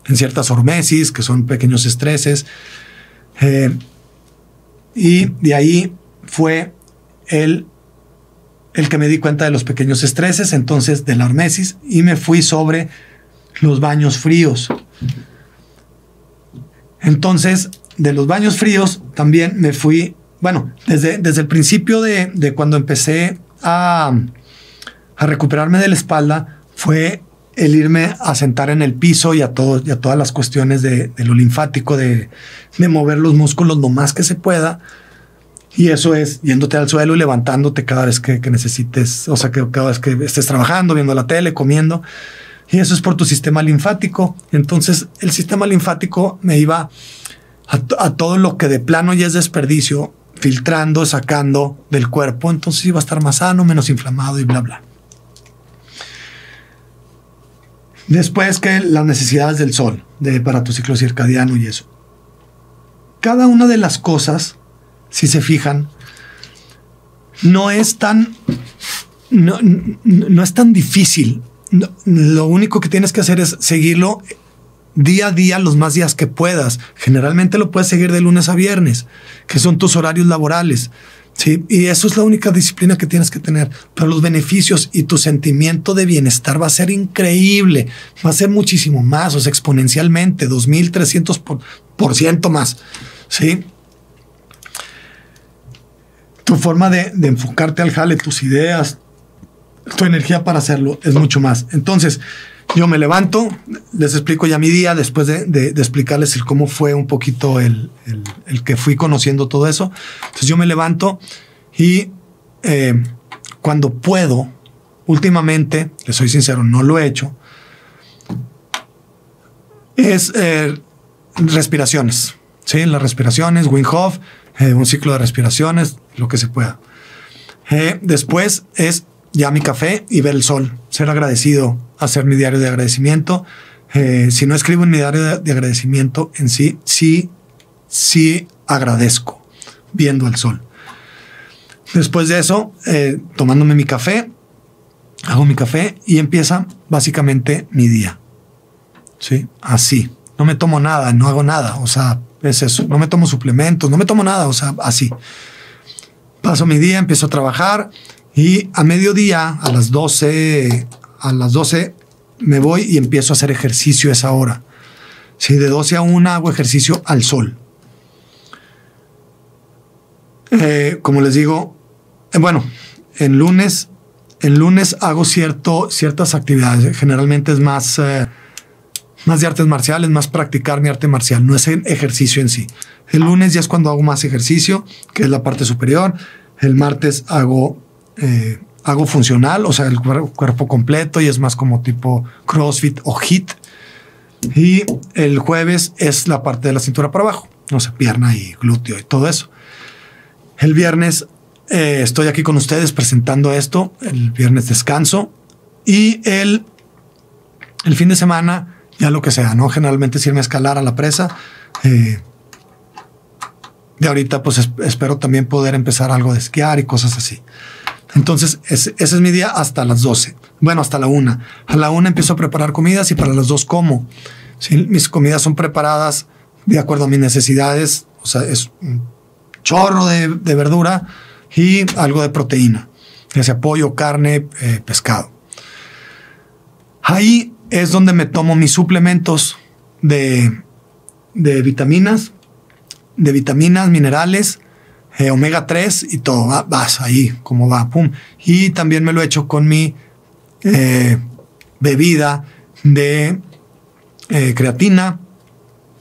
B: en ciertas hormesis, que son pequeños estreses. Eh, y de ahí fue el, el que me di cuenta de los pequeños estreses, entonces de la hormesis, y me fui sobre los baños fríos. Entonces, de los baños fríos también me fui, bueno, desde, desde el principio de, de cuando empecé a, a recuperarme de la espalda, fue el irme a sentar en el piso y a, todo, y a todas las cuestiones de, lo linfático, de, de, mover los músculos lo más que se pueda. Y eso es yéndote al suelo y levantándote cada vez que, necesites, o sea, que cada vez que estés trabajando, viendo la tele, comiendo. Y eso es por tu sistema linfático. Entonces, el sistema linfático me iba a, a todo lo que de plano ya es desperdicio, filtrando, sacando del cuerpo. Entonces iba a estar más sano, menos inflamado y bla, bla. Después que las necesidades del sol de, para tu ciclo circadiano y eso. Cada una de las cosas, si se fijan, no es tan, no, no es tan difícil. lo único que tienes que hacer es seguirlo día a día los más días que puedas. Generalmente lo puedes seguir de lunes a viernes, que son tus horarios laborales. Sí, y eso es la única disciplina que tienes que tener. Pero los beneficios y tu sentimiento de bienestar va a ser increíble. Va a ser muchísimo más, o sea, exponencialmente, 2300 por, por ciento más. Sí. Tu forma de, de enfocarte al jale, tus ideas, tu energía para hacerlo es mucho más. Entonces, yo me levanto, les explico ya mi día después de, explicarles cómo fue un poquito el, que fui conociendo todo eso. Entonces yo me levanto y eh, cuando puedo, últimamente, les soy sincero, no lo he hecho, es eh, respiraciones. ¿sí? Las respiraciones, Wim Hof, eh, un ciclo de respiraciones, lo que se pueda. después es ya mi café y ver el sol, ser agradecido, hacer mi diario de agradecimiento. Eh, si no escribo en mi diario de, agradecimiento en sí, sí, sí agradezco viendo el sol. Después de eso, eh, tomándome mi café, hago mi café y empieza básicamente mi día. Sí, así. No me tomo nada, no hago nada. O sea, es eso. No me tomo suplementos, no me tomo nada. O sea, así. Paso mi día, empiezo a trabajar y a mediodía, a las 12, a las 12 me voy y empiezo a hacer ejercicio a esa hora. Si de 12 a 1 hago ejercicio al sol. Eh, como les digo, eh, bueno, en lunes, en lunes hago cierto, ciertas actividades. Generalmente es más, eh, más de artes marciales, más practicar mi arte marcial, no es el ejercicio en sí. El lunes ya es cuando hago más ejercicio, que es la parte superior. El martes hago hago funcional, o sea, el cuerpo completo y es más como tipo CrossFit o HIT. Y el jueves es la parte de la cintura para abajo, no sé, pierna y glúteo y todo eso. El viernes eh, estoy aquí con ustedes presentando esto, el viernes descanso y el, el fin de semana ya lo que sea, ¿no? Generalmente es irme a escalar a la presa. Eh, de ahorita pues espero también poder empezar algo de esquiar y cosas así. Entonces, ese, es mi día hasta las 12. Bueno, hasta la 1. A la 1 empiezo a preparar comidas y para las 2 como. Mis comidas son preparadas de acuerdo a mis necesidades. O sea, es un chorro de, verdura y algo de proteína, ya sea pollo, carne, eh, pescado. Ahí es donde me tomo mis suplementos de, de vitaminas, de vitaminas, minerales eh, omega 3 y todo, va, vas ahí, como va, pum. Y también me lo he hecho con mi eh, bebida de eh, creatina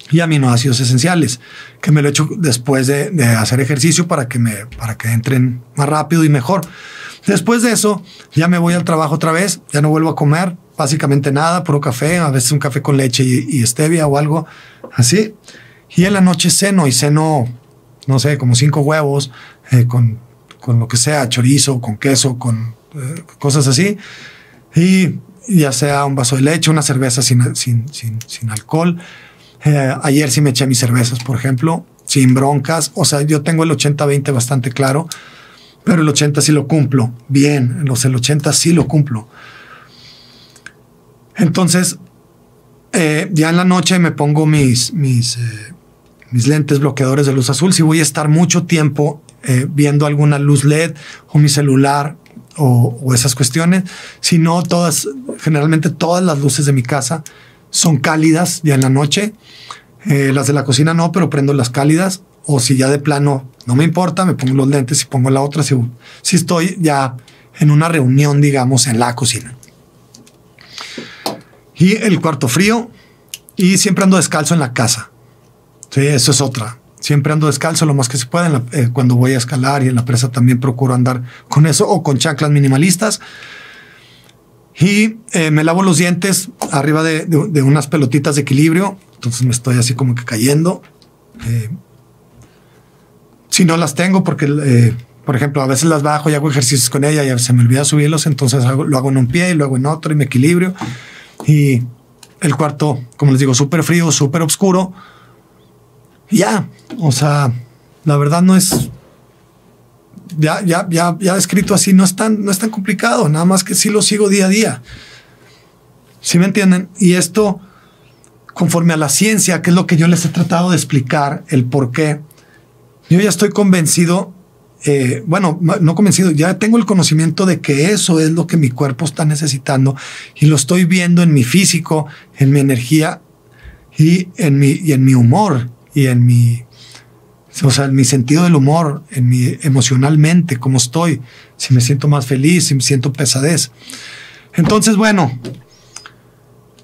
B: y aminoácidos esenciales, que me lo he hecho después de, hacer ejercicio para que, me, para que entren más rápido y mejor. Después de eso, ya me voy al trabajo otra vez, ya no vuelvo a comer, básicamente nada, puro café, a veces un café con leche y, y stevia o algo así. Y en la noche ceno y ceno, no sé, como cinco huevos eh, con, con, lo que sea, chorizo, con queso, con eh, cosas así. Y ya sea un vaso de leche, una cerveza sin, sin, sin, alcohol. Eh, ayer sí me eché mis cervezas, por ejemplo, sin broncas. O sea, yo tengo el 80-20 bastante claro, pero el 80 sí lo cumplo. Bien, los el 80 sí lo cumplo. Entonces, ya en la noche me pongo mis, mis, mis lentes bloqueadores de luz azul. Si voy a estar mucho tiempo eh, viendo alguna luz LED o mi celular o, esas cuestiones, si no, todas, generalmente todas las luces de mi casa son cálidas ya en la noche. Eh, las de la cocina no, pero prendo las cálidas. O si ya de plano no me importa, me pongo los lentes y pongo la otra. Si, si estoy ya en una reunión, digamos, en la cocina. Y el cuarto frío. Y siempre ando descalzo en la casa. Sí, eso es otra. Siempre ando descalzo lo más que se puede. La, eh, cuando voy a escalar y en la presa también procuro andar con eso o con chanclas minimalistas. Y eh, me lavo los dientes arriba de, de, de, unas pelotitas de equilibrio. Entonces me estoy así como que cayendo. Eh, si no las tengo, porque, eh, por ejemplo, a veces las bajo y hago ejercicios con ella y se me olvida subirlos, entonces hago, lo hago en un pie y luego en otro y me equilibrio. Y el cuarto, como les digo, súper frío, súper oscuro. Ya, o sea, la verdad no es ya, ya, ya, ya escrito así, no es, tan, no es tan complicado, nada más que sí lo sigo día a día. ¿Sí me entienden? Y esto, conforme a la ciencia, que es lo que yo les he tratado de explicar, el por qué, yo ya estoy convencido, eh, bueno, no convencido, ya tengo el conocimiento de que eso es lo que mi cuerpo está necesitando y lo estoy viendo en mi físico, en mi energía y en mi, y en mi humor y en mi, o sea, en mi sentido del humor, en mi emocionalmente, cómo estoy, si me siento más feliz, si me siento pesadez. Entonces, bueno,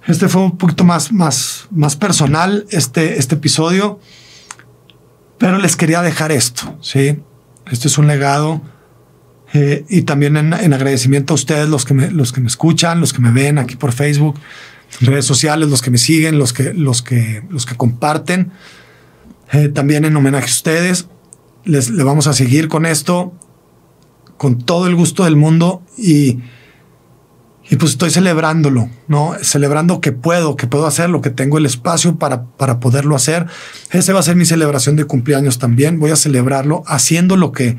B: este fue un poquito más, más, más personal, este, este episodio, pero les quería dejar esto, ¿sí? Este es un legado eh, y también en, en, agradecimiento a ustedes, los que, me, los que me escuchan, los que me ven aquí por Facebook, redes sociales, los que me siguen, los que, los que, los que comparten. Eh, también en homenaje a ustedes, les, le vamos a seguir con esto, con todo el gusto del mundo y, y pues estoy celebrándolo, ¿no? Celebrando que puedo, que puedo hacerlo, que tengo el espacio para, para poderlo hacer. Ese va a ser mi celebración de cumpleaños también. Voy a celebrarlo haciendo lo que,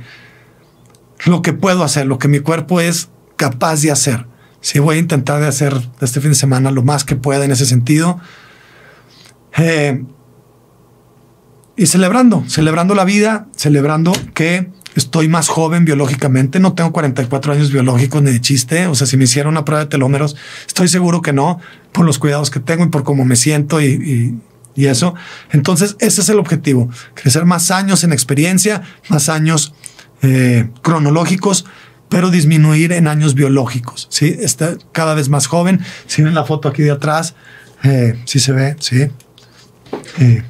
B: lo que puedo hacer, lo que mi cuerpo es capaz de hacer. Sí, voy a intentar de hacer este fin de semana lo más que pueda en ese sentido. Eh, y celebrando, celebrando la vida, celebrando que estoy más joven biológicamente, no tengo 44 años biológicos ni de chiste, o sea, si me hiciera una prueba de telómeros, estoy seguro que no, por los cuidados que tengo y por cómo me siento y, y, y eso. Entonces, ese es el objetivo, crecer más años en experiencia, más años eh, cronológicos, pero disminuir en años biológicos, ¿sí? Está cada vez más joven, si ven la foto aquí de atrás, eh, sí se ve, sí. Eh,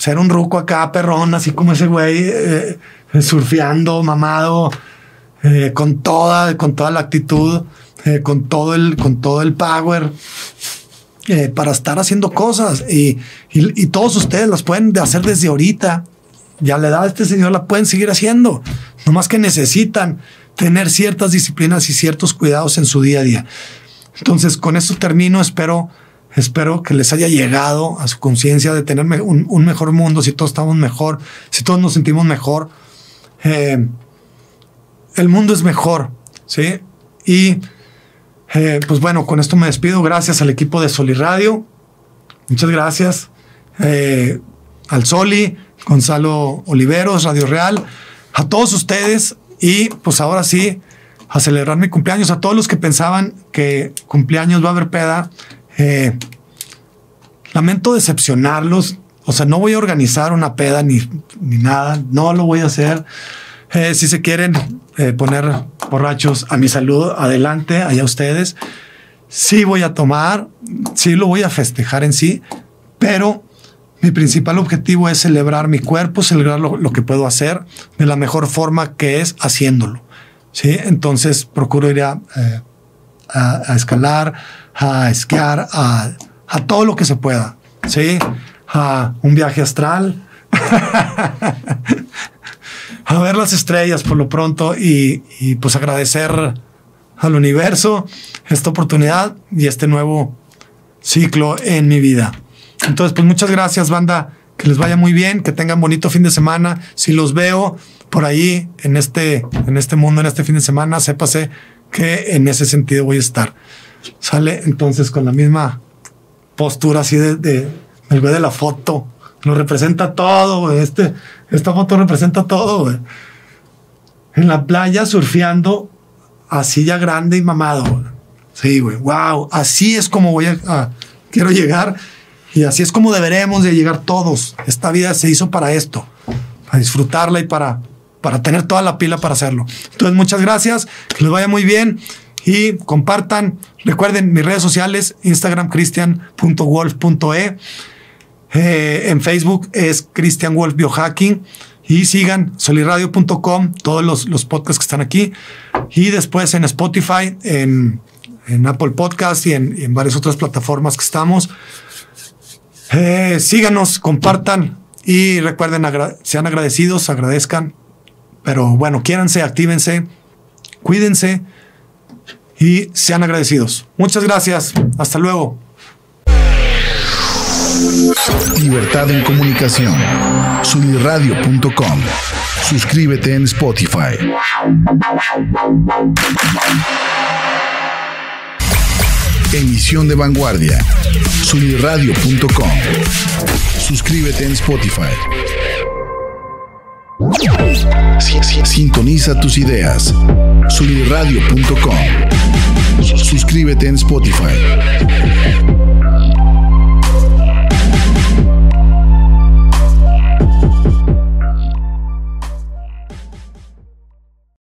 B: ser un ruco acá, perrón, así como ese güey, eh, surfeando, mamado, eh, con toda, con toda la actitud, eh, con todo el, con todo el power. para estar haciendo cosas y, y, y, todos ustedes las pueden hacer desde ahorita. Ya la edad de este señor la pueden seguir haciendo. No más que necesitan tener ciertas disciplinas y ciertos cuidados en su día a día. Entonces, con esto termino. Espero Espero que les haya llegado a su conciencia de tener un, mejor mundo, si todos estamos mejor, si todos nos sentimos mejor. Eh, el mundo es mejor, ¿sí? Y eh, pues bueno, con esto me despido. Gracias al equipo de Soli Radio. Muchas gracias. Eh, al Soli, Gonzalo Oliveros, Radio Real, a todos ustedes. Y pues ahora sí, a celebrar mi cumpleaños. A todos los que pensaban que cumpleaños va a haber peda. Eh, lamento decepcionarlos. O sea, no voy a organizar una peda ni, ni nada. No lo voy a hacer. Eh, si se quieren eh, poner borrachos a mi salud, adelante, allá ustedes. Sí voy a tomar, sí lo voy a festejar en sí, pero mi principal objetivo es celebrar mi cuerpo, celebrar lo, lo que puedo hacer de la mejor forma que es haciéndolo. Sí, entonces procuro ir a, eh, a, escalar, a esquiar, a, a, todo lo que se pueda. Sí, a un viaje astral, a ver las estrellas por lo pronto y, pues agradecer al universo esta oportunidad y este nuevo ciclo en mi vida. Entonces, pues muchas gracias, banda. Que les vaya muy bien, que tengan bonito fin de semana. Si los veo por ahí en este, en este mundo, en este fin de semana, sépase que en ese sentido voy a estar. Sale entonces con la misma postura así de, el güey de la foto. Lo representa todo, Este, esta foto representa todo, En la playa surfeando así ya grande y mamado. Sí, güey. Wow. Así es como voy a, quiero llegar y así es como deberemos de llegar todos. Esta vida se hizo para esto, para disfrutarla y para, para tener toda la pila para hacerlo. Entonces, muchas gracias. Les vaya muy bien y compartan. Recuerden mis redes sociales, Instagram cristian.wolf.e. Eh, en Facebook es Christian Wolf Biohacking. Y sigan soliradio.com, todos los, los podcasts que están aquí. Y después en Spotify, en, en Apple Podcast y en, en, varias otras plataformas que estamos. Eh, síganos, compartan y recuerden, sean agradecidos, agradezcan. Pero bueno, quiéranse, actívense, cuídense y sean agradecidos. Muchas gracias. Hasta luego.
A: Libertad en comunicación. Sunirradio.com. Suscríbete en Spotify. Emisión de vanguardia. Sunirradio.com. Suscríbete en Spotify. Sintoniza tus ideas. Sunirradio.com. Suscríbete en Spotify.